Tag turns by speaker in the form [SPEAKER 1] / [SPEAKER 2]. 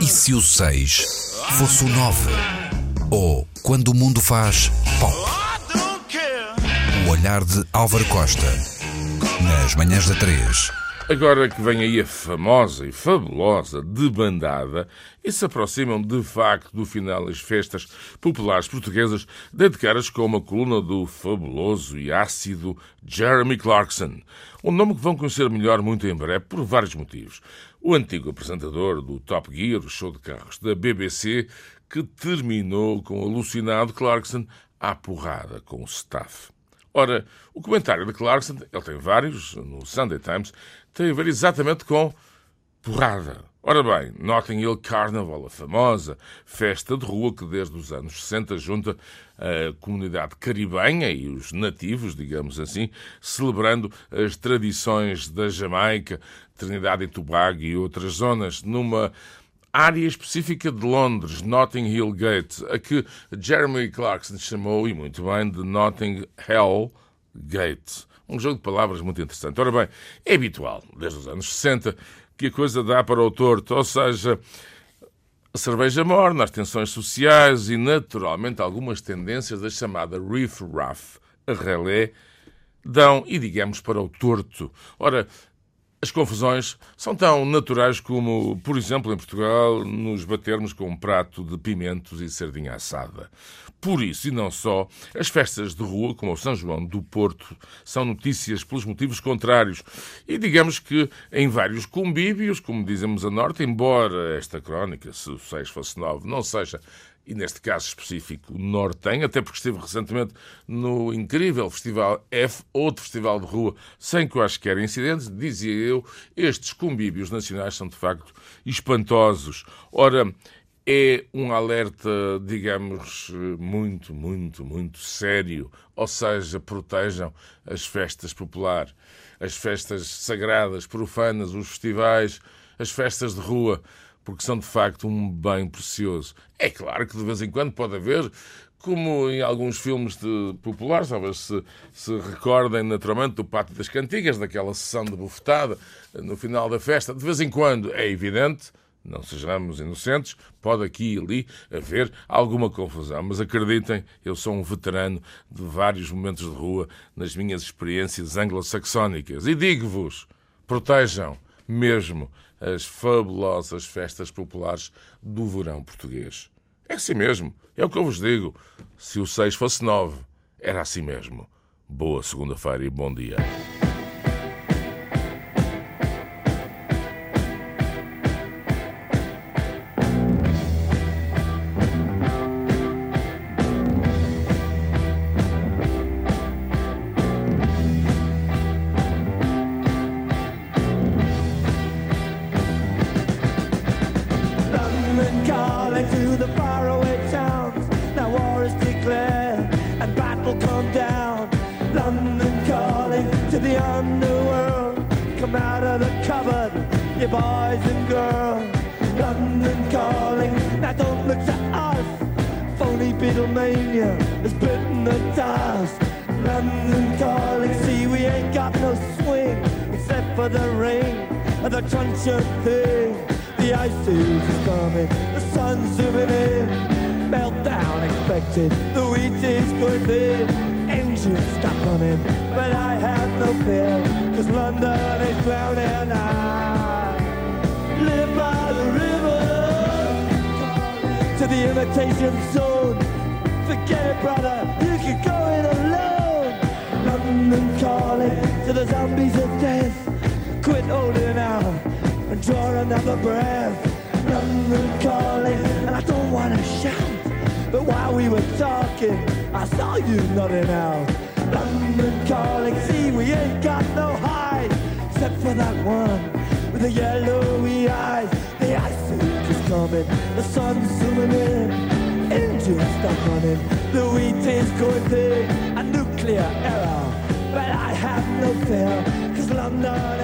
[SPEAKER 1] E se o 6 fosse o 9? Ou quando o mundo faz pop? O olhar de Álvaro Costa. Nas manhãs da 3.
[SPEAKER 2] Agora que vem aí a famosa e fabulosa debandada e se aproximam de facto do final das festas populares portuguesas, dedicadas com uma coluna do fabuloso e ácido Jeremy Clarkson. Um nome que vão conhecer melhor muito em breve por vários motivos. O antigo apresentador do Top Gear, o show de carros da BBC, que terminou com o alucinado Clarkson à porrada com o staff. Ora, o comentário de Clarkson, ele tem vários, no Sunday Times, tem a ver exatamente com porrada. Ora bem, Notting Hill Carnival, a famosa festa de rua que desde os anos 60 junta a comunidade caribenha e os nativos, digamos assim, celebrando as tradições da Jamaica, Trinidade e Tobago e outras zonas, numa área específica de Londres, Notting Hill Gate, a que Jeremy Clarkson chamou, e muito bem, de Notting Hell Gate. Um jogo de palavras muito interessante. Ora bem, é habitual, desde os anos 60, que a coisa dá para o torto, ou seja, a cerveja morna, as tensões sociais e, naturalmente, algumas tendências da chamada riff-raff, a relé, dão, e digamos, para o torto. Ora, as confusões são tão naturais como, por exemplo, em Portugal, nos batermos com um prato de pimentos e sardinha assada. Por isso, e não só, as festas de rua, como o São João do Porto, são notícias pelos motivos contrários. E digamos que em vários convívios, como dizemos a norte, embora esta crónica, se o 6 fosse 9, não seja e neste caso específico Nortem, até porque estive recentemente no incrível Festival F, outro festival de rua, sem quaisquer incidentes, dizia eu, estes convívios nacionais são de facto espantosos. Ora, é um alerta, digamos, muito, muito, muito sério. Ou seja, protejam as festas populares, as festas sagradas, profanas, os festivais, as festas de rua porque são de facto um bem precioso. É claro que de vez em quando pode haver, como em alguns filmes de populares, talvez se, se recordem naturalmente do Pátio das Cantigas, daquela sessão de bufetada no final da festa, de vez em quando é evidente. Não sejamos inocentes, pode aqui e ali haver alguma confusão, mas acreditem, eu sou um veterano de vários momentos de rua nas minhas experiências anglo-saxónicas e digo-vos: protejam mesmo as fabulosas festas populares do verão português. É assim mesmo, é o que eu vos digo. Se o 6 fosse 9, era assim mesmo. Boa segunda-feira e bom dia.
[SPEAKER 3] Come down. London calling to the underworld. Come out of the cupboard, you boys and girls. London calling, now don't look to us. Phony Beatlemania has bitten the dust. London calling, see we ain't got no swing except for the rain and the truncheon thing. The ice is coming, the sun's zooming in. Meltdown expected, the wheat is going thin engine stop running, but I have no fear, cause London is drowning. I live by the river to the imitation zone. Forget it, brother, you can go it alone. London calling to the zombies of death. Quit holding out and draw another breath. London calling, and I don't wanna shout. But while we were talking, I saw you nodding out. London calling, see, we ain't got no hide, except for that one with the yellowy eyes. The ice is coming, the sun's zooming in, engines stop running, the wheat is going big, a nuclear error. But I have no fear, cause London